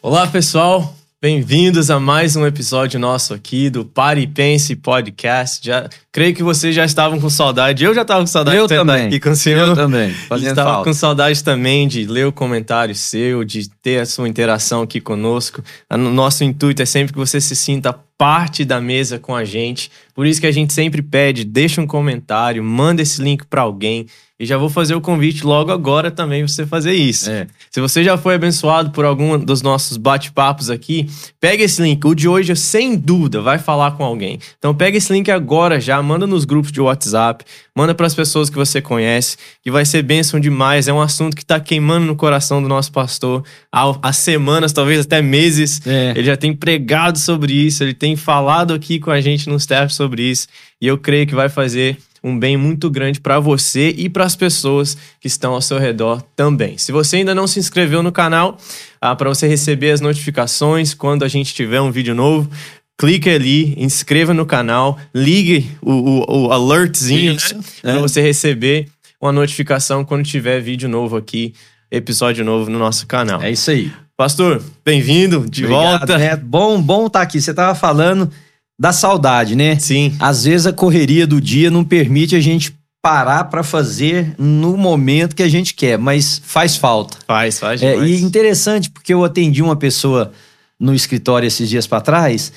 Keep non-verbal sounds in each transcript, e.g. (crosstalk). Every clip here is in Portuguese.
Olá, pessoal. Bem-vindos a mais um episódio nosso aqui do Pare e Pense Podcast. Já, creio que vocês já estavam com saudade. Eu já estava com saudade Eu de também. aqui com o senhor. Eu também. Fazendo Estava falta. com saudade também de ler o comentário seu, de ter a sua interação aqui conosco. Nosso intuito é sempre que você se sinta parte da mesa com a gente. Por isso que a gente sempre pede, deixa um comentário, manda esse link para alguém. E já vou fazer o convite logo agora também você fazer isso. É. Se você já foi abençoado por algum dos nossos bate-papos aqui, pega esse link. O de hoje, sem dúvida, vai falar com alguém. Então pega esse link agora já, manda nos grupos de WhatsApp, manda para as pessoas que você conhece, que vai ser bênção demais. É um assunto que tá queimando no coração do nosso pastor há, há semanas, talvez até meses. É. Ele já tem pregado sobre isso, ele tem falado aqui com a gente no staff sobre isso. E eu creio que vai fazer um bem muito grande para você e para as pessoas que estão ao seu redor também. Se você ainda não se inscreveu no canal, ah, para você receber as notificações quando a gente tiver um vídeo novo, clique ali, inscreva no canal, ligue o, o, o alertzinho né, é. para você receber uma notificação quando tiver vídeo novo aqui, episódio novo no nosso canal. É isso aí. Pastor, bem-vindo de Obrigado, volta. Neto. Bom, bom estar aqui. Você tava falando da saudade, né? Sim. Às vezes a correria do dia não permite a gente parar para fazer no momento que a gente quer, mas faz falta. Faz, faz É, demais. e interessante porque eu atendi uma pessoa no escritório esses dias para trás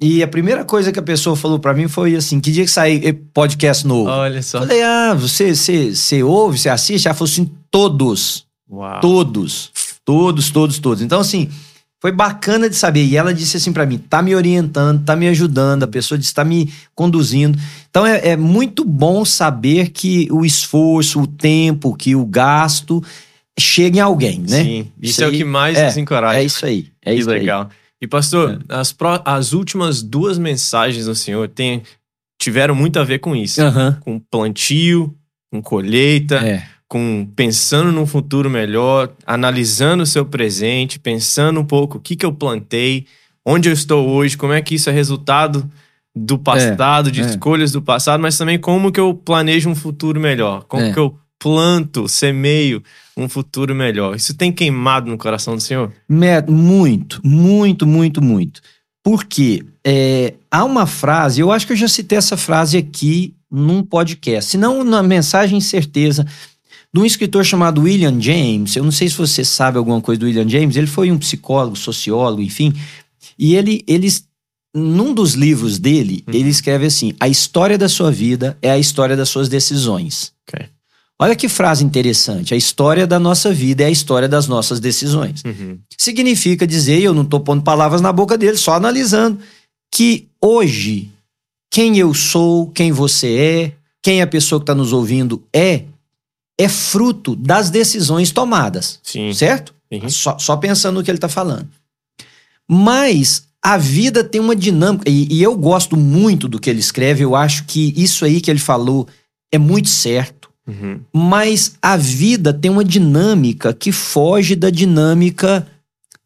e a primeira coisa que a pessoa falou para mim foi assim: que dia que sai podcast novo? Olha só. Falei, ah, você, você, você ouve, você assiste? Ela falou assim: todos. Uau. Todos. Todos, todos, todos. Então, assim, foi bacana de saber. E ela disse assim pra mim: tá me orientando, tá me ajudando, a pessoa disse, tá me conduzindo. Então, é, é muito bom saber que o esforço, o tempo, que o gasto chega em alguém, né? Sim, isso, Isso é o aí que mais é, nos encoraja. É isso aí. É que isso aí. legal. E pastor, as, pró- as últimas duas mensagens do Senhor tem, tiveram muito a ver com isso. Com plantio, com colheita, É. com pensando num futuro melhor, analisando o seu presente, pensando um pouco o que, que eu plantei, onde eu estou hoje, como é que isso é resultado do passado, de é. escolhas do passado, mas também como que eu planejo um futuro melhor, como É. que eu planto, semeio um futuro melhor. Isso tem queimado no coração do Senhor? Muito, muito, muito, muito. Porque é, há uma frase, eu acho que eu já citei essa frase aqui num podcast, se não na mensagem certeza, de um escritor chamado William James. Eu não sei se você sabe alguma coisa do William James, ele foi um psicólogo, sociólogo, enfim. E ele, ele num dos livros dele, Uhum. ele escreve assim: a história da sua vida é a história das suas decisões. Ok. Olha que frase interessante. A história da nossa vida é a história das nossas decisões. Uhum. Significa dizer, e eu não estou pondo palavras na boca dele, só analisando, que hoje, quem eu sou, quem você é, quem a pessoa que está nos ouvindo é, é fruto das decisões tomadas. Sim. Certo? Uhum. Só, só pensando no que ele está falando. Mas a vida tem uma dinâmica, e, e eu gosto muito do que ele escreve, eu acho que isso aí que ele falou é muito certo. Uhum. Mas a vida tem uma dinâmica que foge da dinâmica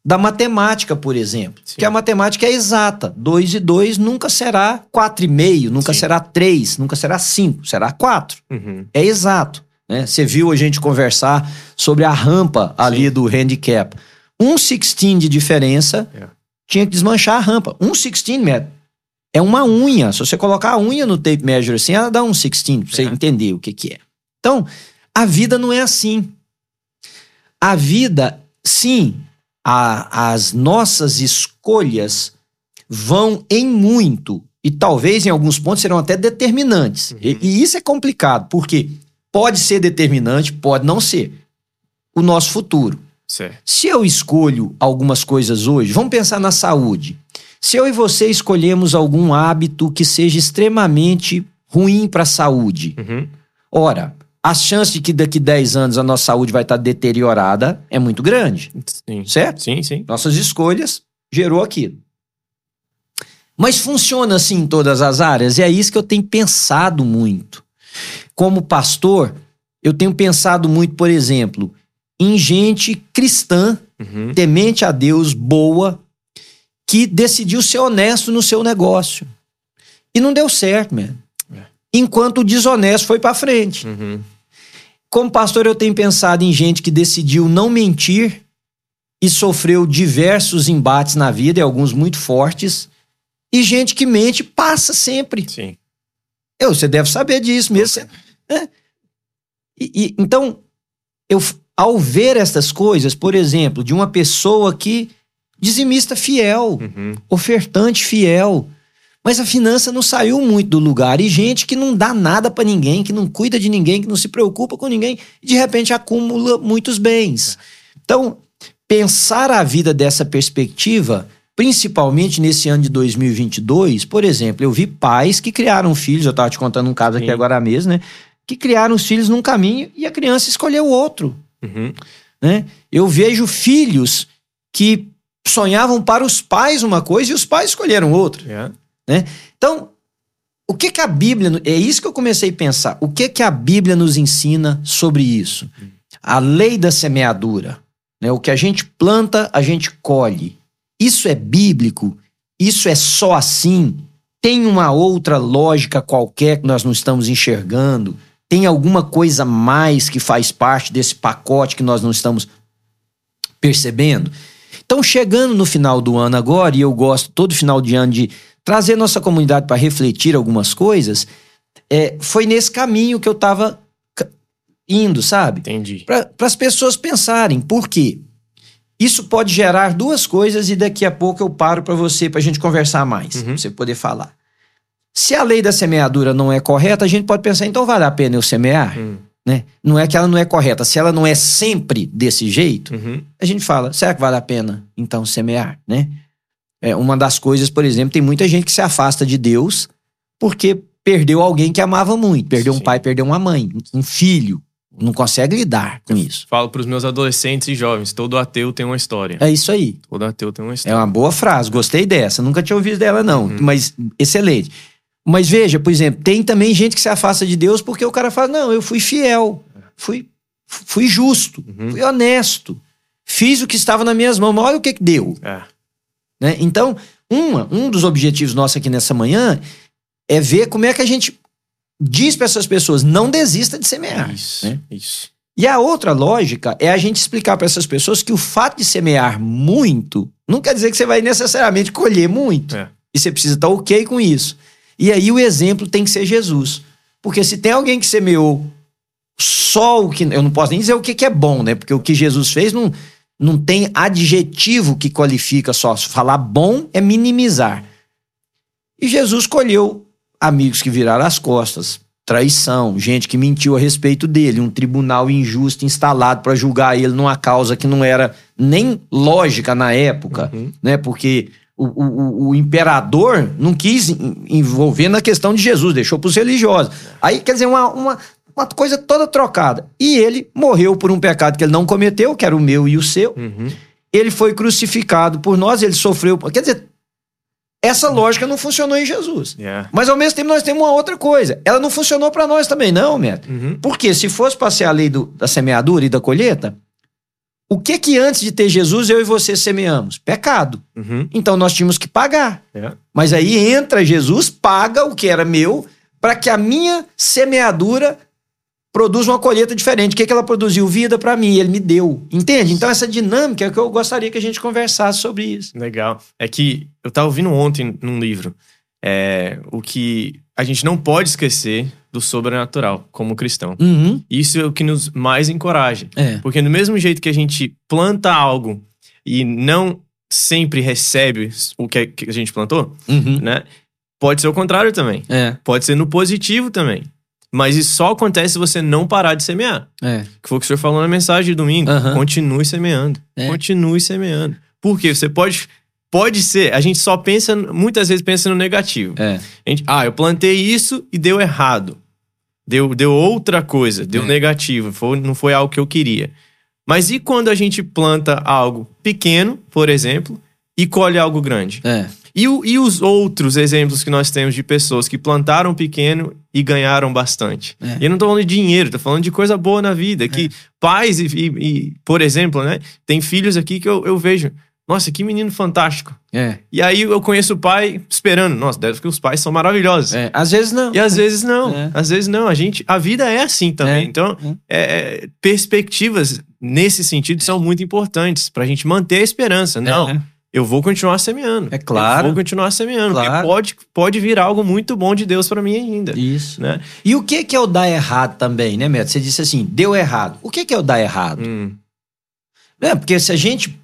da matemática, por exemplo. Sim. Que a matemática é exata. 2 e 2 nunca será 4,5, nunca Sim. será 3, nunca será 5, será 4. Uhum. É exato. Né? Você viu a gente conversar sobre a rampa ali Sim. do handicap. Um 16 de diferença É. tinha que desmanchar a rampa. Um 16 metro. É uma unha. Se você colocar a unha no tape measure assim, ela dá um 16, pra você É. entender o que, que é. Então, a vida não é assim. A vida, sim, a- as nossas escolhas vão em muito, e talvez em alguns pontos serão até determinantes. Uhum. E, e isso é complicado, porque pode ser determinante, pode não ser. O nosso futuro. Certo. Se eu escolho algumas coisas hoje, vamos pensar na saúde. Se eu e você escolhemos algum hábito que seja extremamente ruim para a saúde, Uhum. ora, a chance de que daqui 10 anos a nossa saúde vai estar deteriorada é muito grande, Sim. certo? Sim, sim. Nossas escolhas gerou aquilo. Mas funciona assim em todas as áreas, e é isso que eu tenho pensado muito. Como pastor, eu tenho pensado muito, por exemplo, em gente cristã, Uhum. temente a Deus, boa, que decidiu ser honesto no seu negócio. E não deu certo, man. É. Enquanto o desonesto foi para frente. Uhum. Como pastor, eu tenho pensado em gente que decidiu não mentir e sofreu diversos embates na vida, e alguns muito fortes. E gente que mente passa sempre. Sim. Eu, você deve saber disso mesmo. Né? E- e- então, eu, ao ver estas coisas, por exemplo, de uma pessoa que dizimista fiel, Uhum. ofertante fiel, mas a finança não saiu muito do lugar e gente que não dá nada pra ninguém, que não cuida de ninguém, que não se preocupa com ninguém, e de repente acumula muitos bens. Então, pensar a vida dessa perspectiva, principalmente nesse ano de 2022, por exemplo, eu vi pais que criaram filhos, eu estava te contando um caso aqui Sim. agora mesmo, né? Que criaram os filhos num caminho e a criança escolheu outro Uhum. né? Eu vejo filhos que sonhavam para os pais uma coisa e os pais escolheram outra. Yeah. Então, o que que a Bíblia, é isso que eu comecei a pensar. O que que a Bíblia nos ensina sobre isso? A lei da semeadura, né? O que a gente planta, a gente colhe. Isso é bíblico? Isso é só assim? Tem uma outra lógica qualquer que nós não estamos enxergando? Tem alguma coisa mais que faz parte desse pacote que nós não estamos percebendo? Então, chegando no final do ano agora, e eu gosto todo final de ano de trazer nossa comunidade para refletir algumas coisas, é, foi nesse caminho que eu estava indo, sabe? Entendi. Para as pessoas pensarem. Por quê? Isso pode gerar duas coisas e daqui a pouco eu paro para você, para a gente conversar mais, Uhum. pra você poder falar. Se a lei da semeadura não é correta, a gente pode pensar, então vale a pena eu semear? Hum. Né? Não é que ela não é correta. Se ela não é sempre desse jeito, Uhum. a gente fala, será que vale a pena então semear, né? É, uma das coisas, por exemplo, tem muita gente que se afasta de Deus porque perdeu alguém que amava muito, perdeu um Sim. pai, perdeu uma mãe, um filho, não consegue lidar com isso. Falo pros meus adolescentes e jovens, todo ateu tem uma história. É isso aí. Todo ateu tem uma É história. uma boa frase, gostei dessa, nunca tinha ouvido dela não, Uhum. mas excelente. Mas veja, por exemplo, tem também gente que se afasta de Deus porque o cara fala, não, eu fui fiel, fui, fui justo, Uhum. fui honesto, fiz o que estava nas minhas mãos, mas olha o que que deu. É. né? Então, uma, um dos objetivos nossos aqui nessa manhã é ver como é que a gente diz para essas pessoas não desista de semear. Isso. né? Isso. E a outra lógica é a gente explicar para essas pessoas que o fato de semear muito não quer dizer que você vai necessariamente colher muito. É. E você precisa estar ok com isso. E aí o exemplo tem que ser Jesus. Porque se tem alguém que semeou só o que. Eu não posso nem dizer o que, que é bom, né? Porque o que Jesus fez não, não tem adjetivo que qualifica só. Falar bom é minimizar. E Jesus colheu amigos que viraram as costas, traição, gente que mentiu a respeito dele, um tribunal injusto instalado para julgar ele numa causa que não era nem lógica na época, Uhum. né? Porque o, o- o- imperador não quis en- envolver na questão de Jesus, deixou para os religiosos. Aí, quer dizer, uma, uma, uma coisa toda trocada. E ele morreu por um pecado que ele não cometeu, que era o meu e o seu. Uhum. Ele foi crucificado por nós, ele sofreu. Quer dizer, essa lógica não funcionou em Jesus. Yeah. Mas ao mesmo tempo nós temos uma outra coisa. Ela não funcionou para nós também, não, Neto. Uhum. Porque se fosse para ser a lei do- da semeadura e da colheita, o que que antes de ter Jesus eu e você semeamos? Pecado. Uhum. Então nós tínhamos que pagar. Yeah. Mas aí entra Jesus, paga o que era meu, para que a minha semeadura produza uma colheita diferente. O que, que ela produziu? Vida para mim, ele me deu. Entende? Então essa dinâmica é que eu gostaria que a gente conversasse sobre isso. Legal. É que eu tava ouvindo ontem num livro é, o que a gente não pode esquecer do sobrenatural como cristão. Uhum. Isso é o que nos mais encoraja. É. Porque do mesmo jeito que a gente planta algo e não sempre recebe o que que a gente plantou, Uhum. né? Pode ser o contrário também. É. Pode ser no positivo também. Mas isso só acontece se você não parar de semear. É. Que foi o que o senhor falou na mensagem de domingo. Aham. Continue semeando. É. Continue semeando. Porque você pode. Pode ser. A gente só pensa. Muitas vezes pensa no negativo. É. Gente, ah, eu plantei isso e deu errado. Deu, deu outra coisa. Deu É. negativo. Foi, não foi algo que eu queria. Mas e quando a gente planta algo pequeno, por exemplo, e colhe algo grande? É. E, e os outros exemplos que nós temos de pessoas que plantaram pequeno e ganharam bastante? É. E eu não tô falando de dinheiro, tô falando de coisa boa na vida. Que pais, e, e- e, por exemplo, né? Tem filhos aqui que eu, eu vejo. Nossa, que menino fantástico. É. E aí eu conheço o pai esperando. Nossa, deve que os pais são maravilhosos. é. Às vezes não. E às vezes não. É. Às vezes não. A gente, a vida é assim também. É. Então, é, é, perspectivas nesse sentido são muito importantes pra gente manter a esperança. Não, É. eu vou continuar semeando. É claro. Eu vou continuar semeando. Claro. Pode, pode vir algo muito bom de Deus pra mim ainda. Isso. Né? E o que que é o dar errado também, né, Neto? Você disse assim, deu errado. O que que é o dar errado? Hum, Né? Porque se a gente.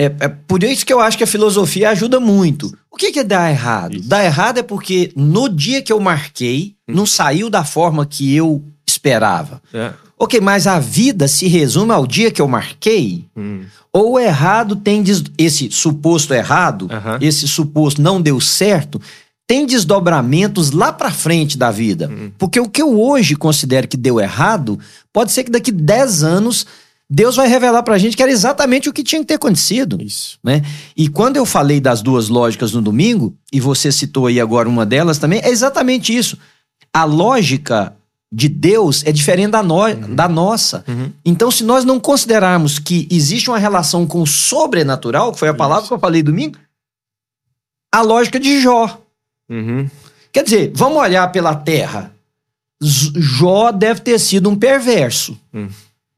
É, é por isso que eu acho que a filosofia ajuda muito. O que, que é dar errado? Isso. Dar errado é porque no dia que eu marquei, não saiu da forma que eu esperava. é. Ok, mas a vida se resume ao dia que eu marquei? Hum, Ou o errado tem. des- Esse suposto errado, Aham. esse suposto não deu certo, tem desdobramentos lá pra frente da vida. Hum. Porque o que eu hoje considero que deu errado, pode ser que daqui 10 anos Deus vai revelar pra gente que era exatamente o que tinha que ter acontecido. isso. Né? E quando eu falei das duas lógicas no domingo, e você citou aí agora uma delas também, é exatamente isso. A lógica de Deus é diferente da, no- da nossa. Uhum. Então, se nós não considerarmos que existe uma relação com o sobrenatural, que foi a palavra Isso. que eu falei domingo, a lógica de Jó. Uhum. Quer dizer, vamos olhar pela terra. Jó deve ter sido um perverso. Hum.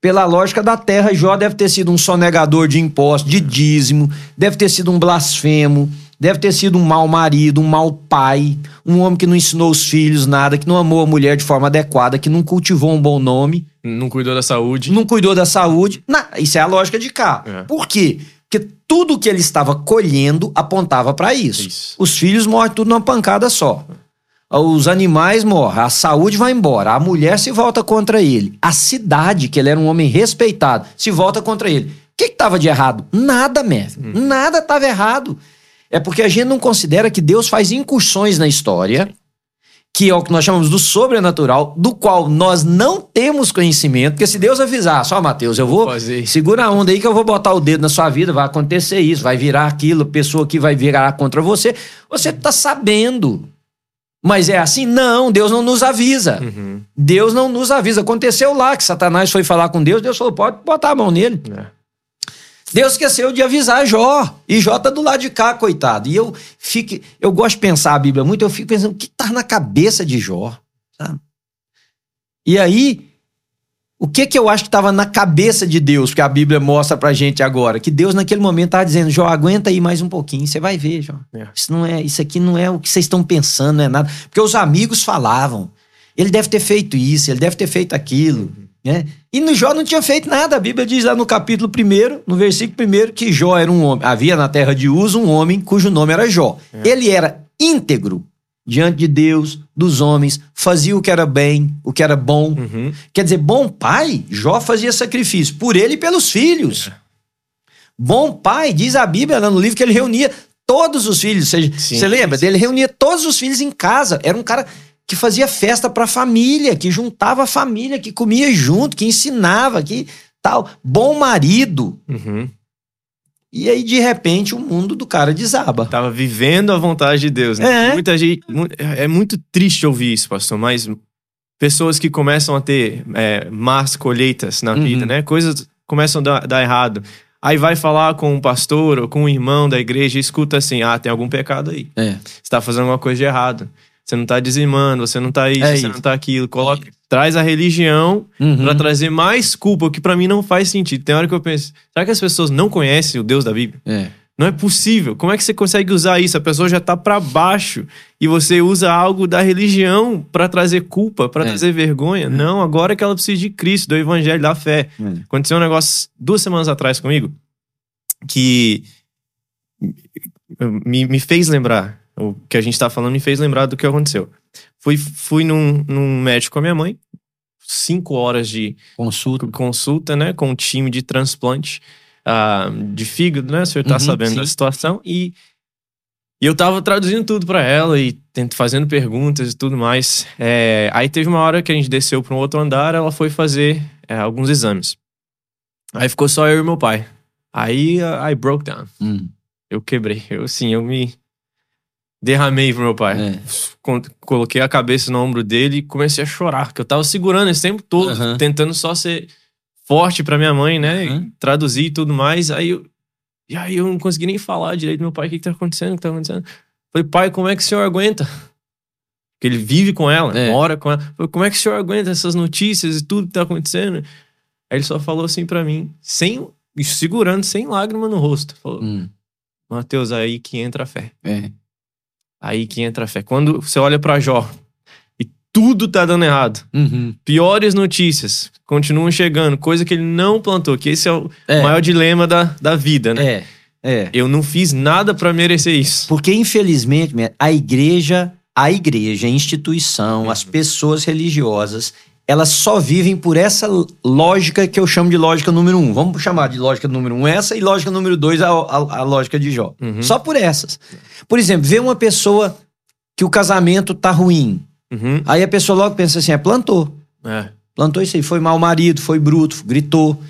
Pela lógica da terra, Jó deve ter sido um sonegador de impostos, de dízimo, deve ter sido um blasfemo, deve ter sido um mau marido, um mau pai, um homem que não ensinou os filhos nada, que não amou a mulher de forma adequada, que não cultivou um bom nome, Não cuidou da saúde. não cuidou da saúde. Na- isso é a lógica de cá. É. Por quê? Porque tudo que ele estava colhendo apontava para isso. Isso. Os filhos morrem tudo numa pancada só. Os animais morrem, a saúde vai embora, a mulher se volta contra ele. A cidade, que ele era um homem respeitado, se volta contra ele. O que estava de errado? Nada, mestre. Nada estava errado. É porque a gente não considera que Deus faz incursões na história, que é o que nós chamamos do sobrenatural, do qual nós não temos conhecimento, porque se Deus avisar, só Mateus, eu vou fazer. segura a onda aí que eu vou botar o dedo na sua vida, vai acontecer isso, vai virar aquilo, pessoa que vai virar contra você, você tá sabendo. Mas é assim? Não, Deus não nos avisa. Uhum. Deus não nos avisa. Aconteceu lá que Satanás foi falar com Deus, Deus falou: pode botar a mão nele. É. Deus esqueceu de avisar Jó. E Jó tá do lado de cá, coitado. E eu fico, eu gosto de pensar a Bíblia muito, eu fico pensando, o que tá na cabeça de Jó? Sabe? E aí, o que que eu acho que estava na cabeça de Deus, que a Bíblia mostra pra gente agora? Que Deus naquele momento tava dizendo, Jó, aguenta aí mais um pouquinho, você vai ver, Jó. É. Isso não é, isso aqui não é o que vocês estão pensando, não é nada. Porque os amigos falavam, ele deve ter feito isso, ele deve ter feito aquilo, né? E no Jó não tinha feito nada. A Bíblia diz lá no capítulo 1, no versículo 1, que Jó era um homem. Havia na terra de Uz um homem cujo nome era Jó. Ele era íntegro diante de Deus, dos homens, fazia o que era bem, o que era bom. Uhum. Quer dizer, bom pai, Jó fazia sacrifício por ele e pelos filhos. É. Bom pai, diz a Bíblia lá no livro que ele reunia todos os filhos. Você, Sim, você lembra sim. dele? Reunia todos os filhos em casa. Era um cara que fazia festa pra família, que juntava a família, que comia junto, que ensinava, que tal. Bom marido. Uhum. E aí, de repente, o mundo do cara desaba. Tava vivendo a vontade de Deus, né? É. Muita gente. É muito triste ouvir isso, pastor, mas pessoas que começam a ter é, más colheitas na Uhum. vida, né? Coisas começam a dar, dar errado. Aí vai falar com um pastor ou com um irmão da igreja e escuta assim: ah, tem algum pecado aí. É. Você tá fazendo alguma coisa de errado. Você não tá dizimando, você não tá isso, É você isso. não tá aquilo. Coloca, traz a religião Uhum. pra trazer mais culpa, o que pra mim não faz sentido. Tem hora que eu penso, será que as pessoas não conhecem o Deus da Bíblia? É. Não é possível. Como é que você consegue usar isso? A pessoa já tá pra baixo e você usa algo da religião pra trazer culpa, pra É. trazer vergonha. Não, agora é que ela precisa de Cristo, do evangelho, da fé. É. Aconteceu um negócio duas semanas atrás comigo que me, me fez lembrar. O que a gente tá falando me fez lembrar do que aconteceu. Fui, fui num, num médico com a minha mãe, cinco horas de Consulta. consulta, né, com um time de transplante ah, de fígado, né? O senhor tá Uhum, sabendo sim. da situação. E, e eu tava traduzindo tudo pra ela e tent- fazendo perguntas e tudo mais. É, aí teve uma hora que a gente desceu pra um outro andar, ela foi fazer é, alguns exames. Aí ficou só eu e meu pai. Aí ah, I broke down. Hum. Eu quebrei. Eu, sim, eu me derramei pro meu pai. É. Coloquei a cabeça no ombro dele e comecei a chorar, porque eu tava segurando esse tempo todo, Aham. tentando só ser forte pra minha mãe, né? E traduzir e tudo mais. Aí eu E aí eu não consegui nem falar direito. Meu pai, o que, que tá acontecendo? O que tá acontecendo? Falei, pai, como é que o senhor aguenta? Porque ele vive com ela, É. mora com ela. Falei, como é que o senhor aguenta essas notícias e tudo que tá acontecendo? Aí ele só falou assim pra mim, sem, segurando, sem lágrima no rosto. Falou, Hum, Mateus, aí que entra a fé. é. Aí que entra a fé. Quando você olha pra Jó e tudo tá dando errado, Uhum. piores notícias continuam chegando, coisa que ele não plantou, que esse é o É. maior dilema da, da vida, né? É, é. Eu não fiz nada pra merecer isso. Porque, infelizmente, a igreja, a igreja, a instituição, as pessoas religiosas, elas só vivem por essa lógica que eu chamo de lógica número um. Vamos chamar de lógica número um essa e lógica número dois a, a- a lógica de Jó. Uhum. Só por essas. Por exemplo, vê uma pessoa que o casamento tá ruim. Uhum. Aí a pessoa logo pensa assim, é, plantou. É. Plantou isso aí, foi mau marido, foi bruto, gritou.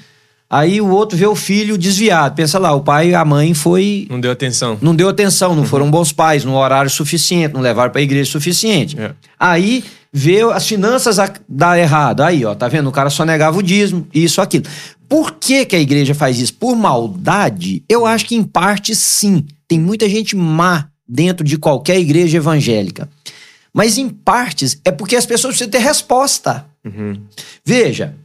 Aí o outro vê o filho desviado. Pensa lá, o pai e a mãe foi Não deu atenção. não deu atenção, Uhum. não foram bons pais, no horário suficiente, não levaram pra igreja suficiente. É. Aí vê as finanças dar errado. Aí, ó, tá vendo? O cara só negava o dízimo, isso, aquilo. Por que, que a igreja faz isso? Por maldade? Eu acho que em parte sim. Tem muita gente má dentro de qualquer igreja evangélica. Mas em partes é porque as pessoas precisam ter resposta. Uhum. Veja,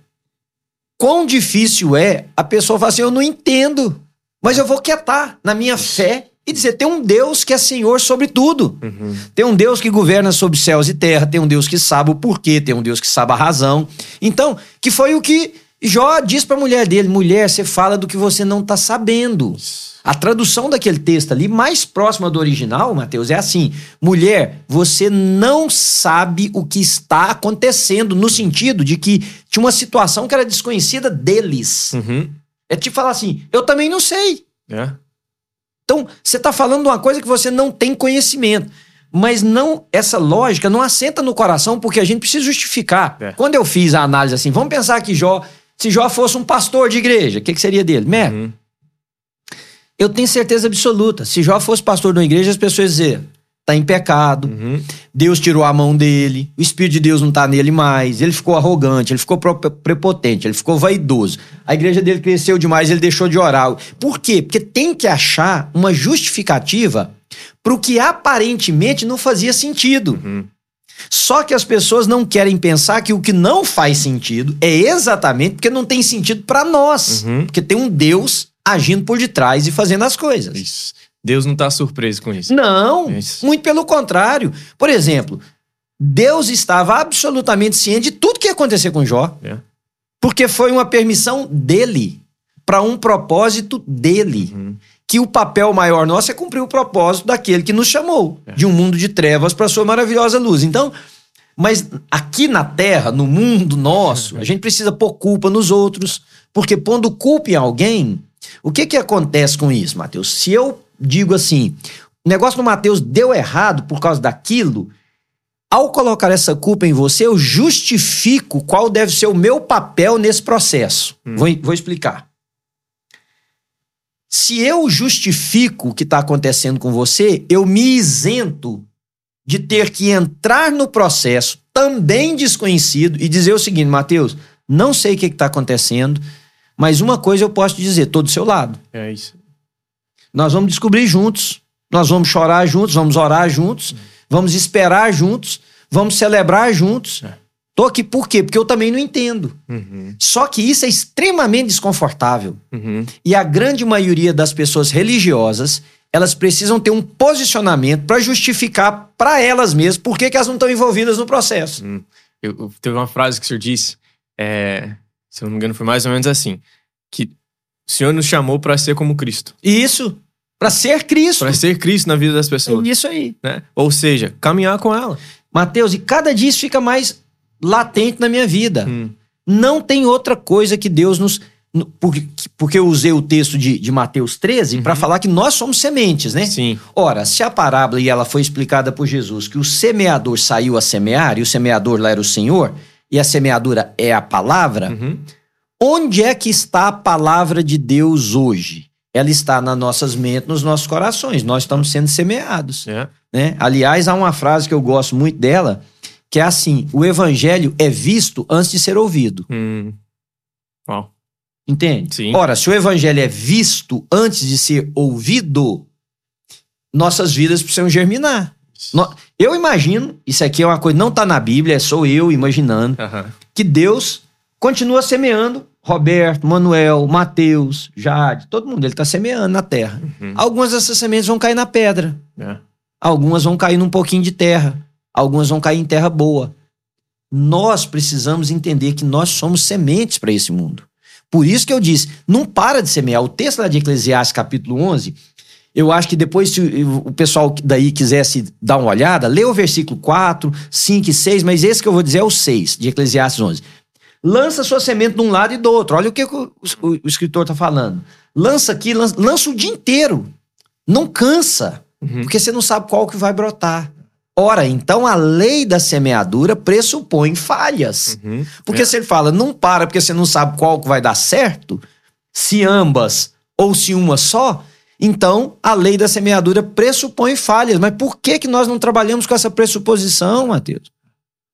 quão difícil é a pessoa falar assim: eu não entendo, mas eu vou quietar na minha fé e dizer: tem um Deus que é Senhor sobre tudo. Uhum. Tem um Deus que governa sobre céus e terra, tem um Deus que sabe o porquê, tem um Deus que sabe a razão. Então, que foi o que Jó disse para a mulher dele: mulher, você fala do que você não está sabendo. A tradução daquele texto ali, mais próxima do original, Mateus, é assim: mulher, você não sabe o que está acontecendo, no sentido de que tinha uma situação que era desconhecida deles. Uhum. É tipo falar assim: eu também não sei. É. Então, você está falando de uma coisa que você não tem conhecimento. Mas não essa lógica não assenta no coração porque a gente precisa justificar. É. Quando eu fiz a análise assim, vamos pensar que Jó, se Jó fosse um pastor de igreja, o que, que seria dele? Mé, Uhum. eu tenho certeza absoluta. Se Jó fosse pastor de uma igreja, as pessoas diziam: tá em pecado, Uhum. Deus tirou a mão dele, o Espírito de Deus não tá nele mais, ele ficou arrogante, ele ficou prepotente, ele ficou vaidoso. A igreja dele cresceu demais, ele deixou de orar. Por quê? Porque tem que achar uma justificativa pro que aparentemente não fazia sentido. Uhum. Só que as pessoas não querem pensar que o que não faz sentido é exatamente porque não tem sentido para nós. Uhum. Porque tem um Deus agindo por detrás e fazendo as coisas. Isso. Deus não tá surpreso com isso. Não, Isso. muito pelo contrário. Por exemplo, Deus estava absolutamente ciente de tudo que ia acontecer com Jó, É. porque foi uma permissão dele para um propósito dele. Uhum. Que o papel maior nosso é cumprir o propósito daquele que nos chamou É. de um mundo de trevas para sua maravilhosa luz. Então, mas aqui na Terra, no mundo nosso, a gente precisa pôr culpa nos outros, porque pondo culpa em alguém, o que que acontece com isso, Mateus? Se eu digo assim, o negócio do Mateus deu errado por causa daquilo, ao colocar essa culpa em você, eu justifico qual deve ser o meu papel nesse processo. Hum. Vou, vou explicar. Se eu justifico o que está acontecendo com você, eu me isento de ter que entrar no processo também desconhecido e dizer o seguinte, Mateus, não sei o que está acontecendo, mas uma coisa eu posso te dizer, estou do seu lado. É isso. Nós vamos descobrir juntos, nós vamos chorar juntos, vamos orar juntos, vamos esperar juntos, vamos celebrar juntos. É. Tô aqui por quê? Porque eu também não entendo. Uhum. Só que isso é extremamente desconfortável. Uhum. E a grande maioria das pessoas religiosas, elas precisam ter um posicionamento para justificar para elas mesmas por que, que elas não estão envolvidas no processo. Eu, eu- teve uma frase que o senhor disse, é, se eu não me engano, foi mais ou menos assim: que o senhor nos chamou para ser como Cristo. Isso, para ser Cristo. Para ser Cristo na vida das É pessoas. isso aí. Né? Ou seja, caminhar com ela. Mateus, e cada dia isso fica mais latente na minha vida. Hum. Não tem outra coisa que Deus nos. no- Porque, porque eu usei o texto de, de Mateus 13 para falar que nós somos sementes, né? Sim. Ora, se a parábola e ela foi explicada por Jesus que o semeador saiu a semear e o semeador lá era o Senhor e a semeadura é a palavra, Uhum. onde é que está a palavra de Deus hoje? Ela está nas nossas mentes, nos nossos corações. Nós estamos sendo semeados, É. né? Aliás, há uma frase que eu gosto muito dela, que é assim: o evangelho é visto antes de ser ouvido. Hum. Uau. Entende? Sim. Ora, se o evangelho é visto antes de ser ouvido, nossas vidas precisam germinar. Eu imagino, isso aqui é uma coisa, não está na Bíblia, é sou eu imaginando, Aham. que Deus continua semeando Roberto, Manuel, Mateus, Jade, todo mundo, ele está semeando na terra. Uhum. Algumas dessas sementes vão cair na pedra, É. algumas vão cair num pouquinho de terra, algumas vão cair em terra boa. Nós precisamos entender que nós somos sementes para esse mundo. Por isso que eu disse, não para de semear. O texto lá de Eclesiastes, capítulo 11, eu acho que depois, se o pessoal daí quisesse dar uma olhada, lê o versículo 4, 5 e 6, mas esse que eu vou dizer é o 6, de Eclesiastes 11. Lança sua semente de um lado e do outro. Olha o que o, o- o escritor está falando. Lança aqui, lança, lança o dia inteiro. Não cansa, Uhum. porque você não sabe qual que vai brotar. Ora, então a lei da semeadura pressupõe falhas. Uhum. Porque É. se ele fala, não para porque você não sabe qual que vai dar certo, se ambas ou se uma só, então a lei da semeadura pressupõe falhas. Mas por que, que nós não trabalhamos com essa pressuposição, Mateus?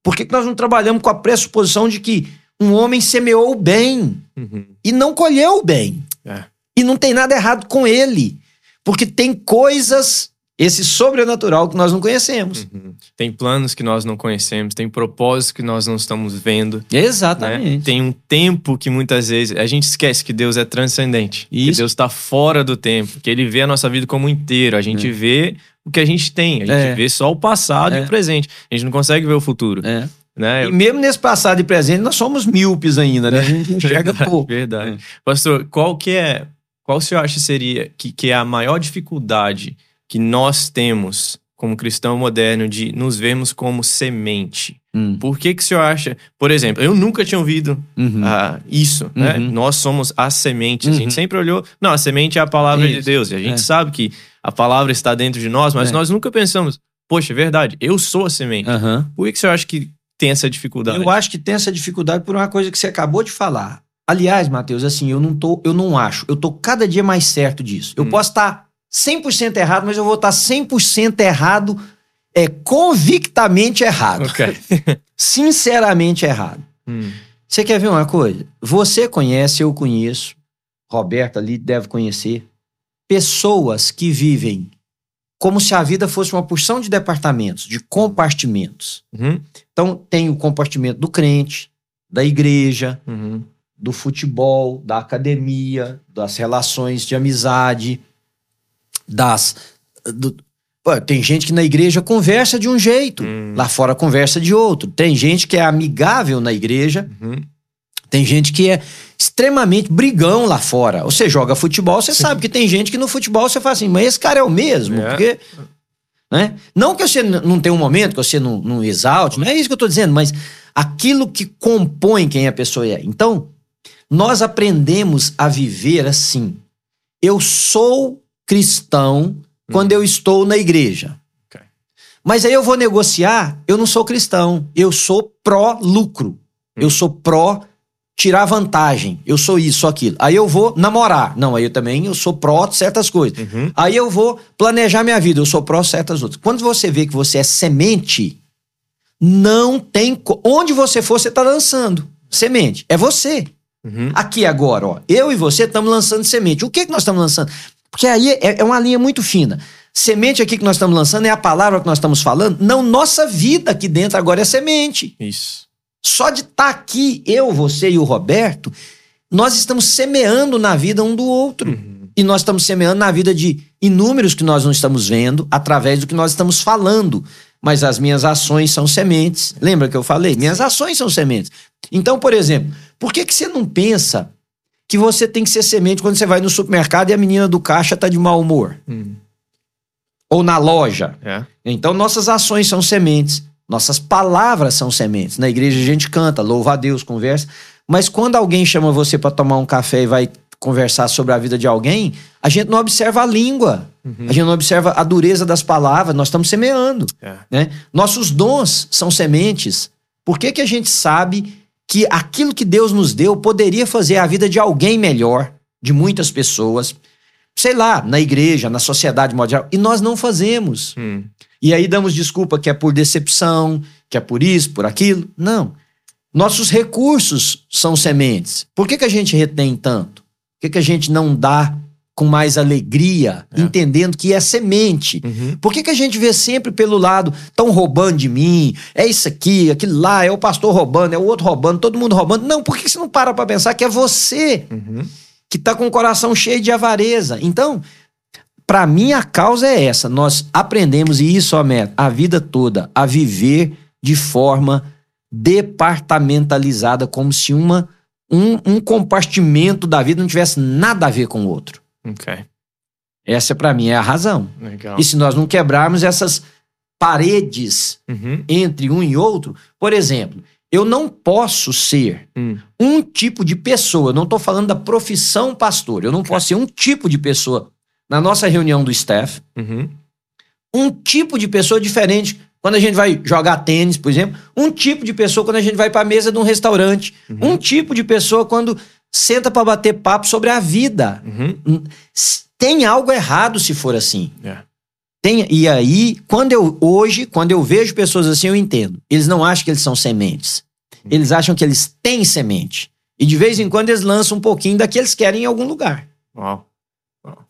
Por que, que nós não trabalhamos com a pressuposição de que um homem semeou o bem Uhum. e não colheu o bem? É. E não tem nada errado com ele. Porque tem coisas, esse sobrenatural que nós não conhecemos. Uhum. Tem planos que nós não conhecemos, tem propósitos que nós não estamos vendo. né? Exatamente. Tem um tempo que muitas vezes a gente esquece que Deus é transcendente. Que Isso. Deus está fora do tempo, que Ele vê a nossa vida como inteiro. A gente vê o que a gente tem, a gente É. vê só o passado e É. o presente. A gente não consegue ver o futuro. É. Né? E mesmo nesse passado e presente, nós somos míopes ainda, né? A gente enxerga Verdade, pouco. Verdade. Pastor, qual que é, qual o senhor acha seria que, que é a maior dificuldade que nós temos como cristão moderno de nos vermos como semente? Hum, Por que que o senhor acha, por exemplo, eu nunca tinha ouvido uhum. ah, isso, né? Uhum. Nós somos. A Uhum. gente sempre olhou, não, a semente é a palavra de Isso. Deus. E a gente É. sabe que a palavra está dentro de nós, mas É. nós nunca pensamos, poxa, é verdade, eu sou a semente. Por que que o senhor acha que tem essa dificuldade? Eu acho que tem essa dificuldade por uma coisa que você acabou de falar. Aliás, Matheus, assim, eu não tô, eu não acho, eu tô cada dia mais certo disso. Eu Hum. posso estar 100% errado, mas eu vou estar 100% errado, é convictamente errado. Ok. (laughs) Sinceramente errado. Hum. Você quer ver uma coisa? Você conhece, eu conheço, Roberto ali deve conhecer, pessoas que vivem como se a vida fosse uma porção de departamentos, de compartimentos. Uhum. Então, tem o compartimento do crente, da igreja, Uhum. do futebol, da academia, das relações de amizade, das. do- Pô, tem gente que na igreja conversa de um jeito, Hum. lá fora conversa de outro. Tem gente que é amigável na igreja, Uhum. tem gente que é extremamente brigão lá fora. Você joga futebol, você sabe que tem gente que no futebol você fala assim, mas esse cara é o mesmo, É. porque. Né? Não que você não tenha um momento que você não, não exalte, não é isso que eu tô dizendo, mas aquilo que compõe quem a pessoa é. Então, nós aprendemos a viver assim. Eu sou cristão quando eu estou na igreja. Ok. Mas aí eu vou negociar, eu não sou cristão, eu sou pró-lucro. Eu sou pró tirar vantagem. Eu sou isso, sou aquilo. Aí eu vou namorar. Não, aí eu também eu sou pró certas coisas. Uhum. Aí eu vou planejar minha vida, eu sou pró certas outras. Quando você vê que você é semente, não tem. co- Onde você for, você está lançando semente. É você. Uhum. Aqui agora, ó. Eu e você estamos lançando semente. O que, que nós estamos lançando? Porque aí é, é uma linha muito fina. Semente aqui que nós estamos lançando é a palavra que nós estamos falando. Não, nossa vida aqui dentro agora é semente. Isso. Só de estar aqui, eu, você e o Roberto, nós estamos semeando na vida um do outro. Uhum. E nós estamos semeando na vida de inúmeros que nós não estamos vendo, através do que nós estamos falando. Mas as minhas ações são sementes. Lembra que eu falei? Minhas ações são sementes. Então, por exemplo, por que, que você não pensa que você tem que ser semente quando você vai no supermercado e a menina do caixa está de mau humor? Uhum. Ou na loja? É. Então, nossas ações são sementes, nossas palavras são sementes. Na igreja a gente canta, louva a Deus, conversa. Mas quando alguém chama você para tomar um café e vai conversar sobre a vida de alguém, a gente não observa a língua, Uhum. a gente não observa a dureza das palavras, nós estamos semeando. É. Né? Nossos dons são sementes. Por que, que a gente sabe que aquilo que Deus nos deu poderia fazer a vida de alguém melhor, de muitas pessoas, sei lá, na igreja, na sociedade geral, e nós não fazemos. Hum. E aí damos desculpa que é por decepção, que é por isso, por aquilo. Não. Nossos recursos são sementes. Por que, que a gente retém tanto? Por que, que a gente não dá com mais alegria, É. entendendo que é semente? Uhum. Por que, que a gente vê sempre pelo lado, estão roubando de mim, é isso aqui, aquilo lá, é o pastor roubando, é o outro roubando, todo mundo roubando? Não, por que que você não para pra pensar que é você Uhum. que tá com o coração cheio de avareza? Então, pra mim a causa é essa. Nós aprendemos, e isso, Neto, a vida toda, a viver de forma departamentalizada, como se uma, um, um compartimento da vida não tivesse nada a ver com o outro. Ok. Essa, pra mim, é a razão. Legal. E se nós não quebrarmos essas paredes Uhum. entre um e outro, por exemplo, eu não posso ser Hum. um tipo de pessoa, eu não estou falando da profissão pastor, eu não posso ser um tipo de pessoa na nossa reunião do staff, Uhum. um tipo de pessoa diferente quando a gente vai jogar tênis, por exemplo, um tipo de pessoa quando a gente vai para a mesa de um restaurante, Uhum. um tipo de pessoa quando senta para bater papo sobre a vida. Uhum. Tem algo errado se for assim. É. Tem, e aí, quando eu hoje, quando eu vejo pessoas assim, eu entendo. Eles não acham que eles são sementes. Eles acham que eles têm semente. E de vez em quando eles lançam um pouquinho da que eles querem em algum lugar. Uau.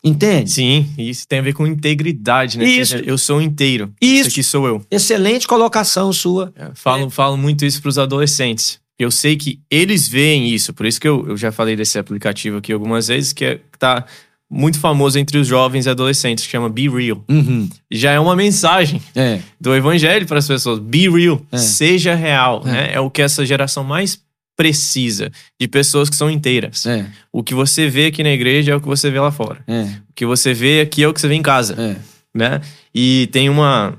Entende? Sim, isso tem a ver com integridade, né? Isso. Eu sou inteiro. Isso. Isso aqui sou eu. Excelente colocação sua. É, Falo, falo muito isso pros adolescentes. Eu sei que eles veem isso, por isso que eu, eu já falei desse aplicativo aqui algumas vezes, que, é, tá muito famoso entre os jovens e adolescentes, que chama Be Real. Uhum. Já é uma mensagem É. do evangelho para as pessoas. Be real, É. seja real. É. né? é o que essa geração mais precisa de pessoas que são inteiras. É. O que você vê aqui na igreja é o que você vê lá fora. É. O que você vê aqui é o que você vê em casa. É. né? E tem uma.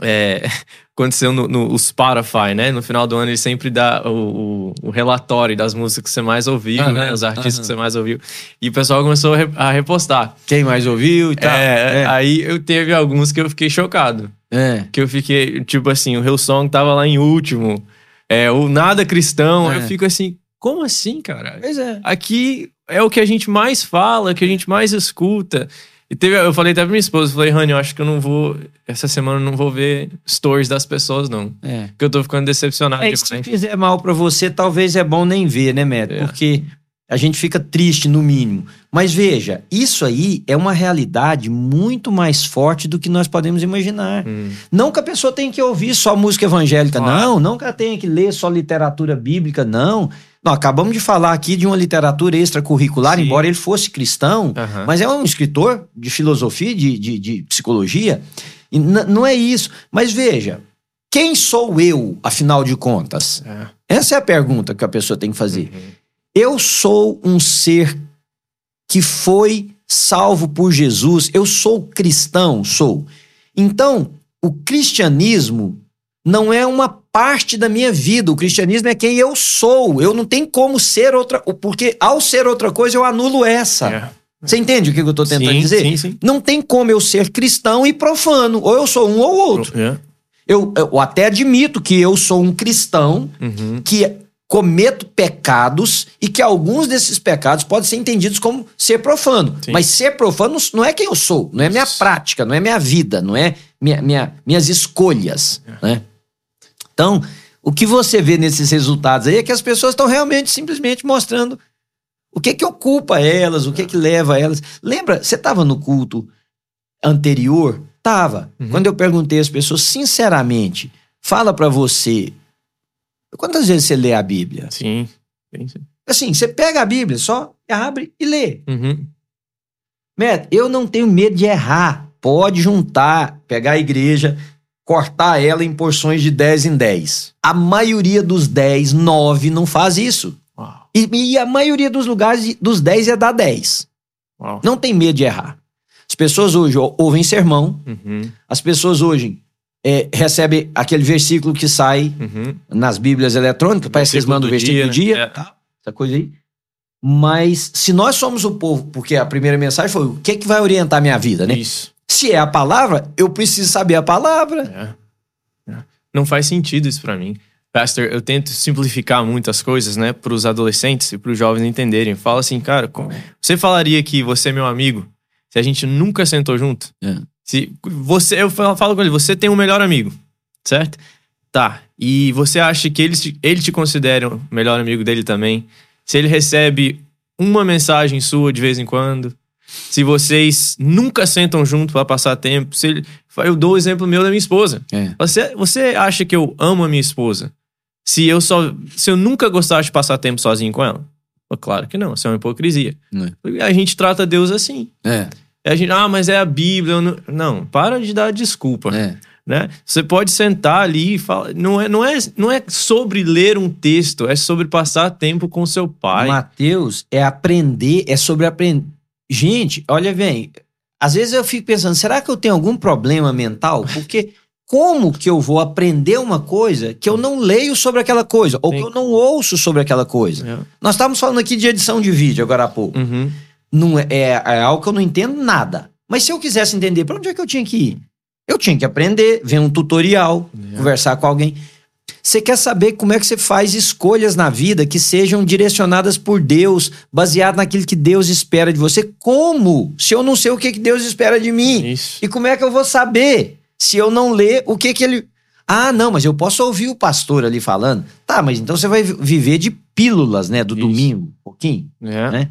É, (laughs) aconteceu no, no Spotify, né? No final do ano ele sempre dá o, o, o relatório das músicas que você mais ouviu, né? Os artistas que você mais ouviu. E o pessoal começou a repostar. Quem mais ouviu e tal. É, É. Aí eu teve alguns que eu fiquei chocado. É. Que eu fiquei, tipo assim, o Hillsong tava lá em último. É, o Nada Cristão. É. Eu fico assim, como assim, cara? Pois é. aqui é o que a gente mais fala, que a gente mais escuta. E teve, eu falei até pra minha esposa, eu falei, Rani, eu acho que eu não vou, essa semana eu não vou ver stories das pessoas, não. É. Porque eu tô ficando decepcionado É, e se demais. fizer mal pra você, talvez é bom nem ver, né, Médio? É. Porque a gente fica triste, no mínimo. Mas veja, isso aí é uma realidade muito mais forte do que nós podemos imaginar. Hum, Não que a pessoa tenha que ouvir só música evangélica, Claro. não. Não que ela tenha que ler só literatura bíblica, não. Não, acabamos de falar aqui de uma literatura extracurricular, Sim. embora ele fosse cristão, aham. mas é um escritor de filosofia, de, de, de psicologia. E não é isso. Mas veja, quem sou eu, afinal de contas? É. Essa é a pergunta que a pessoa tem que fazer. Uhum. Eu sou um ser que foi salvo por Jesus. Eu sou cristão, sou. Então, o cristianismo não é uma parte da minha vida. O cristianismo é quem eu sou. Eu não tenho como ser outra, porque ao ser outra coisa eu anulo essa. É. Você entende o que eu estou tentando sim, dizer? Sim, sim. Não tem como eu ser cristão e profano. Ou eu sou um ou outro. É. Eu, eu até admito que eu sou um cristão Uhum. que cometo pecados e que alguns desses pecados podem ser entendidos como ser profano. Sim. Mas ser profano não é quem eu sou, não é minha prática, não é minha vida, não é minha, minha- minhas escolhas. Né? Então, o que você vê nesses resultados aí é que as pessoas estão realmente simplesmente mostrando o que que ocupa elas, o que que leva elas. Lembra, você estava no culto anterior? Tava. Uhum. Quando eu perguntei às pessoas, sinceramente, fala pra você, quantas vezes você lê a Bíblia? Sim. Sim, sim. Assim, você pega a Bíblia, só abre e lê. Uhum. Matt, eu não tenho medo de errar. Pode juntar, pegar a igreja, cortar ela em porções de 10 em 10. A maioria dos 10, 9 não faz isso. E, e a maioria dos lugares, dos 10 é dar 10. Uau. Não tem medo de errar. As pessoas hoje ou- ouvem sermão, Uhum. as pessoas hoje é, recebem aquele versículo que sai Uhum. nas Bíblias eletrônicas, parece que eles mandam o do versículo do dia, dia, né? É. tal, essa coisa aí. Mas se nós somos o povo, porque a primeira mensagem foi o que, que vai orientar a minha vida, né? Isso. Se é a palavra, eu preciso saber a palavra. É. É. Não faz sentido isso pra mim. Pastor, eu tento simplificar muitas coisas, né, pros adolescentes e pros jovens entenderem. Fala assim, cara, como- você falaria que você é meu amigo se a gente nunca sentou junto? É. Se você, eu falo com ele, você tem um melhor amigo, certo? Tá. e você acha que ele, te- ele te considera o melhor amigo dele também, se ele recebe uma mensagem sua de vez em quando, se vocês nunca sentam junto para passar tempo, se ele, eu dou o exemplo meu da minha esposa. É. Você, você acha que eu amo a minha esposa se eu só se eu nunca gostasse de passar tempo sozinho com ela? Claro que não, isso é uma hipocrisia. Não A gente trata Deus assim. É, A gente, ah, mas é a Bíblia. Não, não para de dar desculpa. é. Né? Você pode sentar ali e falar. Não é, não, é, não é sobre ler um texto, é sobre passar tempo com seu pai. Mateus é aprender, é sobre aprender. Gente, olha bem, às vezes eu fico pensando, será que eu tenho algum problema mental? Porque como que eu vou aprender uma coisa que eu não leio sobre aquela coisa, ou que eu não ouço sobre aquela coisa? É. Nós estávamos falando aqui de edição de vídeo agora há pouco. Uhum. Não é, é, é algo que eu não entendo nada. Mas se eu quisesse entender, para onde é que eu tinha que ir? Eu tinha que aprender, ver um tutorial, É. conversar com alguém. Você quer saber como é que você faz escolhas na vida que sejam direcionadas por Deus, baseado naquilo que Deus espera de você? Como? Se eu não sei o que que Deus espera de mim? Isso. E como é que eu vou saber se eu não ler o que que ele. Ah, não, mas eu posso ouvir o pastor ali falando. Tá, mas então você vai vi- viver de pílulas, né, do Isso. domingo, um pouquinho. É. né?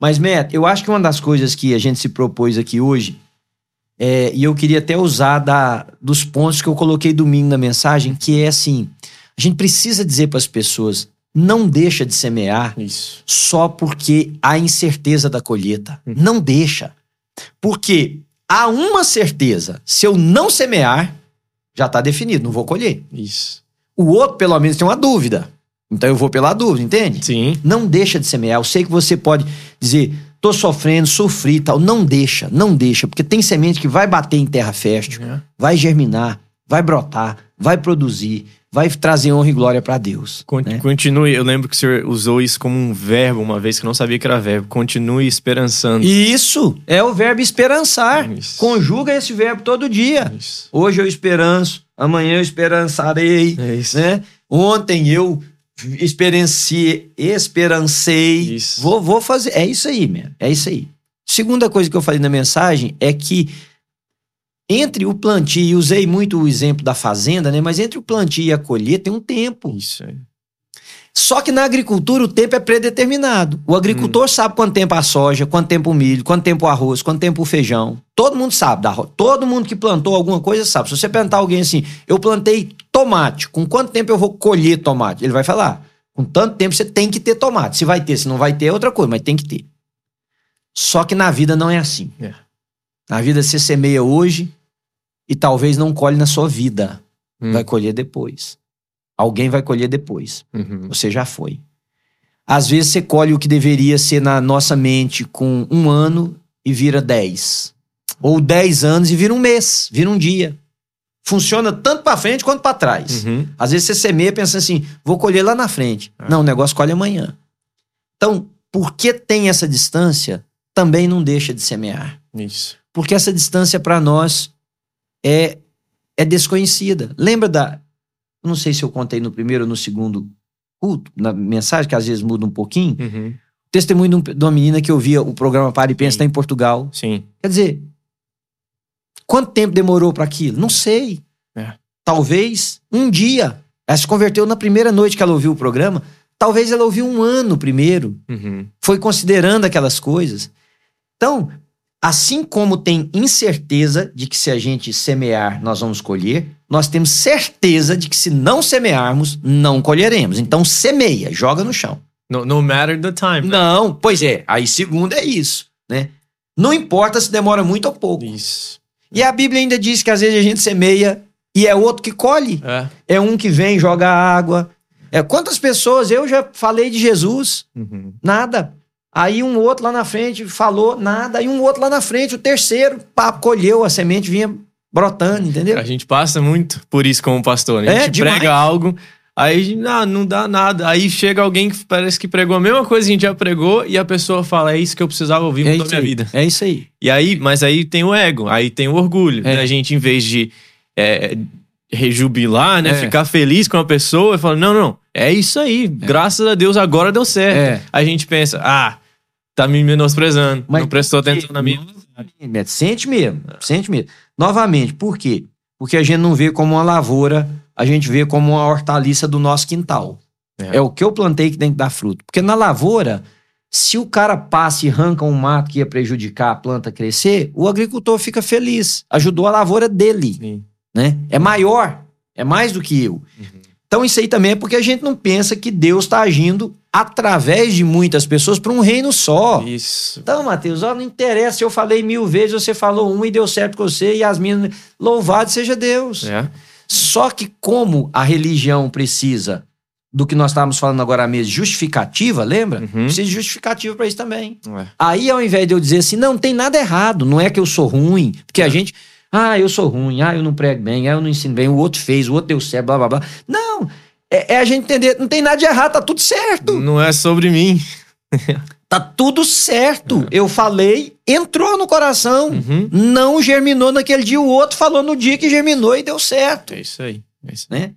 Mas, Matt, eu acho que uma das coisas que a gente se propôs aqui hoje, é, e eu queria até usar da, dos pontos que eu coloquei domingo na mensagem, que é assim: a gente precisa dizer para as pessoas, não deixa de semear Isso. só porque há incerteza da colheita. Hum. Não deixa. Porque há uma certeza: se eu não semear, já está definido, não vou colher. Isso. O outro, pelo menos, tem uma dúvida. Então eu vou pela dúvida, entende? Sim. Não deixa de semear. Eu sei que você pode dizer, tô sofrendo, sofri e tal. Não deixa, não deixa, porque tem semente que vai bater em terra fértil, É. vai germinar, vai brotar, vai produzir, vai trazer honra e glória para Deus. Con- né? Continue. Eu lembro que o senhor usou isso como um verbo uma vez que eu não sabia que era verbo. Continue esperançando. Isso é o verbo esperançar. Isso. Conjuga esse verbo todo dia. Isso. Hoje eu esperanço, amanhã eu esperançarei, É isso. né? Ontem eu experienciei, esperancei. Isso. Vou, vou fazer. É isso aí, man. É isso aí. Segunda coisa que eu falei na mensagem é que entre o plantio, e usei muito o exemplo da fazenda, né? Mas entre o plantio e a colheita tem um tempo. Isso. é. Só que na agricultura o tempo é predeterminado. O agricultor sabe quanto tempo a soja, quanto tempo o milho, quanto tempo o arroz, quanto tempo o feijão. Todo mundo sabe. Da, todo mundo que plantou alguma coisa sabe. Se você perguntar alguém assim, eu plantei tomate, com quanto tempo eu vou colher tomate? Ele vai falar, com tanto tempo você tem que ter tomate. Se vai ter, se não vai ter, é outra coisa, mas tem que ter. Só que na vida não é assim. É. Na vida você semeia hoje e talvez não colhe na sua vida. Hum. Vai colher depois. Alguém vai colher depois. Uhum. Você já foi. Às vezes você colhe o que deveria ser na nossa mente com um ano e vira dez. Ou dez anos e vira um mês, vira um dia. Funciona tanto pra frente quanto pra trás. Uhum. Às vezes você semeia pensando assim, vou colher lá na frente. É. Não, o negócio colhe amanhã. Então, porque tem essa distância, também não deixa de semear. Isso. Porque essa distância para nós é, é desconhecida. Lembra da. Não sei se eu contei no primeiro ou no segundo culto, na mensagem, que às vezes muda um pouquinho. Uhum. Testemunho de, um- uma menina que ouvia o programa Para e Pensa, está em Portugal. Sim. Quer dizer, quanto tempo demorou para aquilo? Não sei. É. Talvez um dia. Ela se converteu na primeira noite que ela ouviu o programa. Talvez ela ouviu um ano primeiro. Uhum. Foi considerando aquelas coisas. Então, assim como tem incerteza de que se a gente semear, nós vamos colher, nós temos certeza de que se não semearmos, não colheremos. Então, semeia, joga no chão. No, no matter the time. Não, pois é. Aí, segundo é isso, né? Não importa se demora muito ou pouco. Isso. E a Bíblia ainda diz que às vezes a gente semeia e é outro que colhe. É. É um que vem joga água. É, quantas pessoas, eu já falei de Jesus, Uhum. nada. Aí um outro lá na frente falou nada. Aí um outro lá na frente, o terceiro, pá, colheu, a semente vinha brotando, entendeu? A gente passa muito por isso como pastor. Né? A É, gente demais. prega algo, aí não, não dá nada. Aí chega alguém que parece que pregou a mesma coisa que a gente já pregou e a pessoa fala: É isso que eu precisava ouvir É a minha aí. vida. É isso aí. E aí, mas aí tem o ego, aí tem o orgulho. É. Da gente, em vez de é, rejubilar, né? É. Ficar feliz com a pessoa e falar: Não, não, é isso aí. Graças a Deus agora deu certo. É. A gente pensa: Ah, tá me menosprezando. Mas não prestou atenção na minha. Sente mesmo, sente mesmo. Novamente, por quê? Porque a gente não vê como uma lavoura a gente vê como uma hortaliça do nosso quintal. É. É, o que eu plantei que tem que dar fruto. Porque na lavoura, se o cara passa e arranca um mato que ia prejudicar a planta crescer, o agricultor fica feliz. Ajudou a lavoura dele, Sim. né? É maior, é mais do que eu. Uhum. Então isso aí também é porque a gente não pensa que Deus está agindo através de muitas pessoas para um reino só. Isso. Então, Mateus, ó, não interessa se eu falei mil vezes, você falou uma e deu certo com você, e as minhas. Louvado seja Deus. É. Só que, como a religião precisa do que nós estávamos falando agora mesmo, justificativa, lembra? Uhum. Precisa de justificativa para isso também. É. Aí, ao invés de eu dizer assim, não, tem nada errado, não é que eu sou ruim, porque a gente. Ah, eu sou ruim, ah, eu não prego bem, ah, eu não ensino bem, o outro fez, o outro deu certo, blá blá blá. Não, é, é a gente entender, não tem nada de errado, tá tudo certo. Não é sobre mim. (laughs) Tá tudo certo. Eu falei, entrou no coração. Uhum. Não germinou naquele dia, o outro falou no dia que germinou e deu certo, É isso aí. É isso aí. né?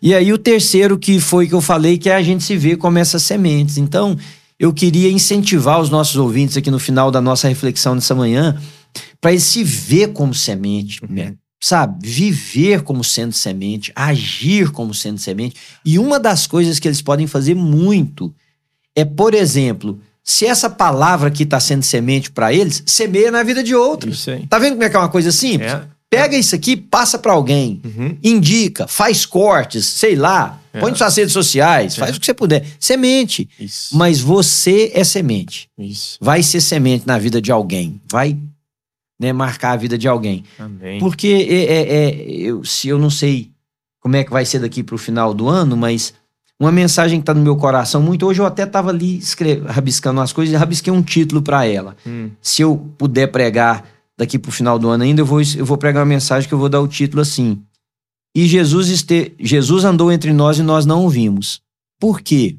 E aí o terceiro que foi que eu falei, que é a gente se ver como essas sementes. Então, eu queria incentivar os nossos ouvintes aqui no final da nossa reflexão nessa manhã, para eles se ver como semente, né? Sabe? Viver como sendo semente, agir como sendo semente. E uma das coisas que eles podem fazer muito é, por exemplo, se essa palavra aqui está sendo semente para eles, semeia na vida de outros. Tá vendo como é que é uma coisa simples? É. Pega isso aqui, passa para alguém, Uhum. indica, faz cortes, sei lá, É. põe nas suas redes sociais, faz É. o que você puder. Semente. Isso. Mas você é semente. Isso. Vai ser semente na vida de alguém. Vai né, marcar a vida de alguém. Amém. Porque é, é- é- eu, se eu não sei como é que vai ser daqui para o final do ano, mas uma mensagem que está no meu coração muito. Hoje eu até estava ali rabiscando umas coisas e rabisquei um título para ela. Hum. Se eu puder pregar daqui para o final do ano ainda, eu vou, eu vou pregar uma mensagem que eu vou dar o título assim. E Jesus, este, Jesus andou entre nós e nós não o vimos. Por quê?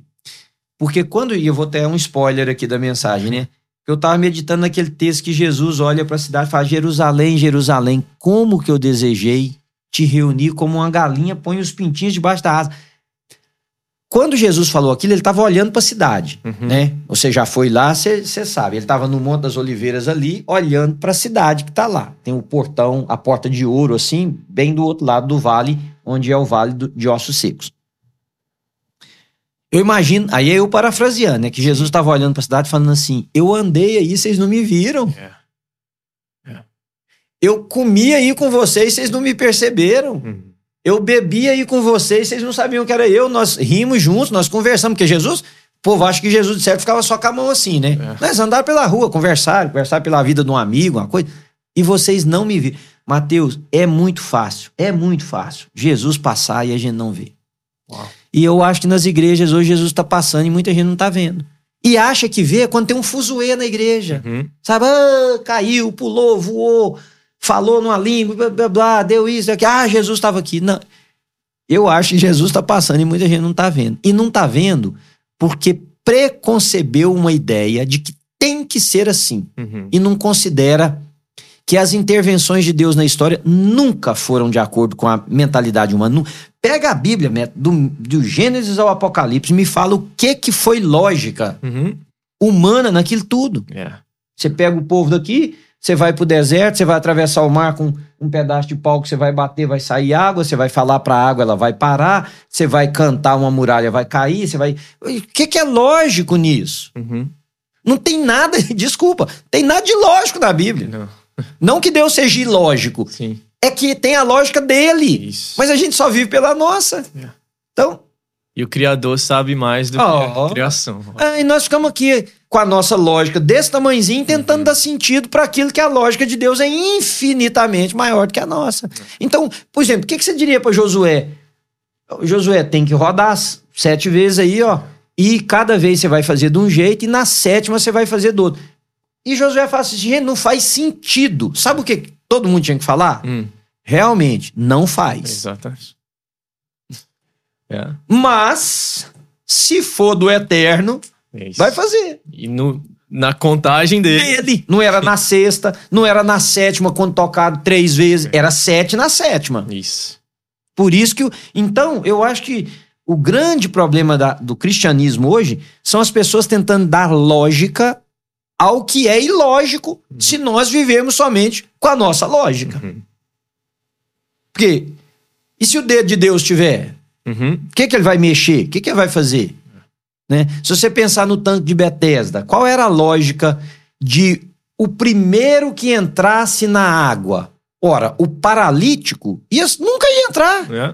Porque quando. E eu vou ter um spoiler aqui da mensagem, né? Eu estava meditando naquele texto que Jesus olha para a cidade e fala: Jerusalém, Jerusalém, como que eu desejei te reunir como uma galinha põe os pintinhos debaixo da asa. Quando Jesus falou aquilo, ele estava olhando para a cidade, Uhum. né? Você já foi lá, você sabe. Ele estava no Monte das Oliveiras ali, olhando para a cidade que está lá. Tem o portão, a porta de ouro, assim, bem do outro lado do vale, onde é o vale do- de ossos secos. Eu imagino, aí é eu parafraseando, né? Que Jesus estava olhando para a cidade falando assim: Eu andei aí, vocês não me viram. É. Eu comi aí com vocês, vocês não me perceberam. Uhum. Eu bebi aí com vocês, vocês não sabiam que era eu. Nós rimos juntos, nós conversamos, porque Jesus, o povo acha que Jesus de certo ficava só com a mão assim, né? É. Nós andaram pela rua, conversaram, conversaram pela vida de um amigo, uma coisa. E vocês não me viram. Mateus, é muito fácil, é muito fácil. Jesus passar e a gente não vê. Uau. E eu acho que nas igrejas hoje Jesus está passando e muita gente não está vendo. E acha que vê quando tem um fuzuê na igreja. Uhum. Sabe? Ah, caiu, pulou, voou, falou numa língua, blá, blá, blá, deu isso, aqui. Ah, Jesus estava aqui. Não. Eu acho que Jesus está passando e muita gente não está vendo. E não está vendo porque preconcebeu uma ideia de que tem que ser assim. Uhum. E não considera que as intervenções de Deus na história nunca foram de acordo com a mentalidade humana. Pega a Bíblia, Neto, do, do Gênesis ao Apocalipse, me fala o que, que foi lógica Uhum. humana naquilo tudo. É. Você pega o povo daqui, você vai pro deserto, você vai atravessar o mar com um pedaço de pau que você vai bater, vai sair água, você vai falar pra água, ela vai parar, você vai cantar, uma muralha vai cair, você vai. O que, que é lógico nisso? Uhum. Não tem nada, (laughs) desculpa, tem nada de lógico na Bíblia. Não. Não que Deus seja ilógico, Sim. é que tem a lógica dele. Isso. Mas a gente só vive pela nossa. É. Então, E o Criador sabe mais do que Oh. a criação. ah, e nós ficamos aqui com a nossa lógica desse tamanhozinho, tentando Uhum. dar sentido para aquilo que a lógica de Deus é infinitamente maior do que a nossa. Então, por exemplo, o que, que você diria para Josué? Josué, tem que rodar sete vezes aí, ó. E cada vez você vai fazer de um jeito, e na sétima você vai fazer do outro. E Josué fala assim: gente, não faz sentido. Sabe o que todo mundo tinha que falar? Hum, Realmente, não faz. exatamente. (laughs) É. Mas, se for do eterno, é isso. vai fazer. E no, na contagem dele. Ele. Não era na (laughs) sexta, não era na sétima, quando tocado três vezes. Era sete na sétima. Isso. Por isso que. Então, eu acho que o grande problema da- do cristianismo hoje são as pessoas tentando dar lógica ao que é ilógico se nós vivemos somente com a nossa lógica. Uhum. Porque E se o dedo de Deus tiver? Uhum. O que, que ele vai mexer? O que, que ele vai fazer? Né? Se você pensar no tanque de Bethesda, qual era a lógica de o primeiro que entrasse na água? Ora, o paralítico ia, nunca ia entrar. É.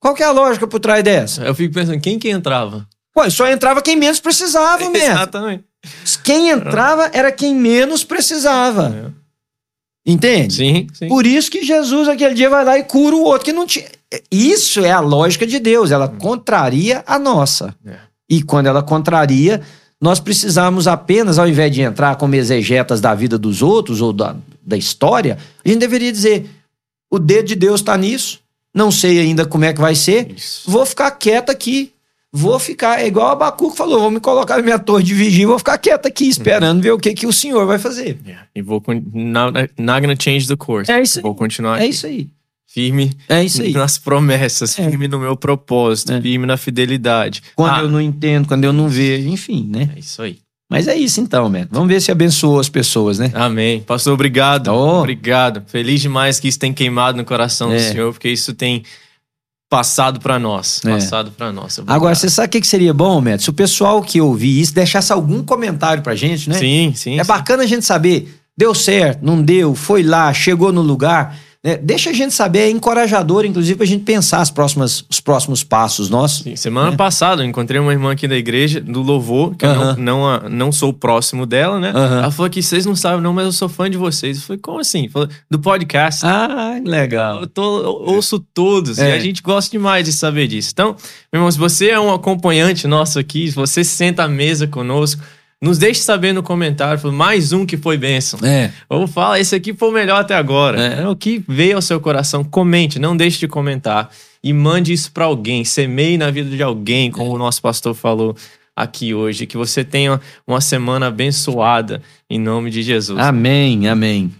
Qual que é a lógica por trás dessa? Eu fico pensando, quem que entrava? Ué, só entrava quem menos precisava mesmo. Exatamente. Quem entrava era quem menos precisava. Entende? Sim, sim. Por isso que Jesus aquele dia vai lá e cura o outro que não tinha. Isso é a lógica de Deus, ela contraria a nossa. É. E quando ela contraria, nós precisamos apenas, ao invés de entrar como exegetas da vida dos outros ou da, da história, a gente deveria dizer: o dedo de Deus está nisso, não sei ainda como é que vai ser, Isso. vou ficar quieto aqui. Vou ficar, é igual a Abacuco falou, vou me colocar na minha torre de vigia e vou ficar quieto aqui, esperando ver o que, que o senhor vai fazer. Yeah. E vou. Not, not gonna change the course. É isso aí. Vou continuar É aqui. isso aí. firme É isso aí. nas promessas, É. firme no meu propósito, É. firme na fidelidade. Quando Ah, eu não entendo, quando eu não vejo, enfim, né? É isso aí. Mas é isso então, man. Vamos ver se abençoou as pessoas, né? Amém. Pastor, obrigado. Oh. Obrigado. Feliz demais que isso tem queimado no coração do É. Senhor, porque isso tem passado para nós. É. Passado para nós. Agora, você sabe o que que seria bom, Matt? Se o pessoal que ouvir isso deixasse algum comentário pra gente, né? Sim, sim. É sim. bacana a gente saber, deu certo, não deu, foi lá, chegou no lugar. Né? Deixa a gente saber, é encorajador, inclusive, pra gente pensar as próximas, os próximos passos nossos. Sim, Semana É. passada eu encontrei uma irmã aqui da igreja, do Louvor, que eu Aham. não, não, a- não sou próximo dela, né? Aham. Ela falou que vocês não sabem, não, mas eu sou fã de vocês. Eu falei, como assim? Falou, do podcast. Ah, legal. Eu, tô, eu ouço todos É. e a gente gosta demais de saber disso. Então, meu irmão, se você é um acompanhante nosso aqui, se você se senta à mesa conosco, nos deixe saber no comentário. Mais um que foi bênção. É. Ou fala, esse aqui foi o melhor até agora. É. É. O que veio ao seu coração, comente, não deixe de comentar. E mande isso para alguém, semeie na vida de alguém, como o nosso pastor falou aqui hoje. Que você tenha uma semana abençoada, em nome de Jesus. Amém, amém.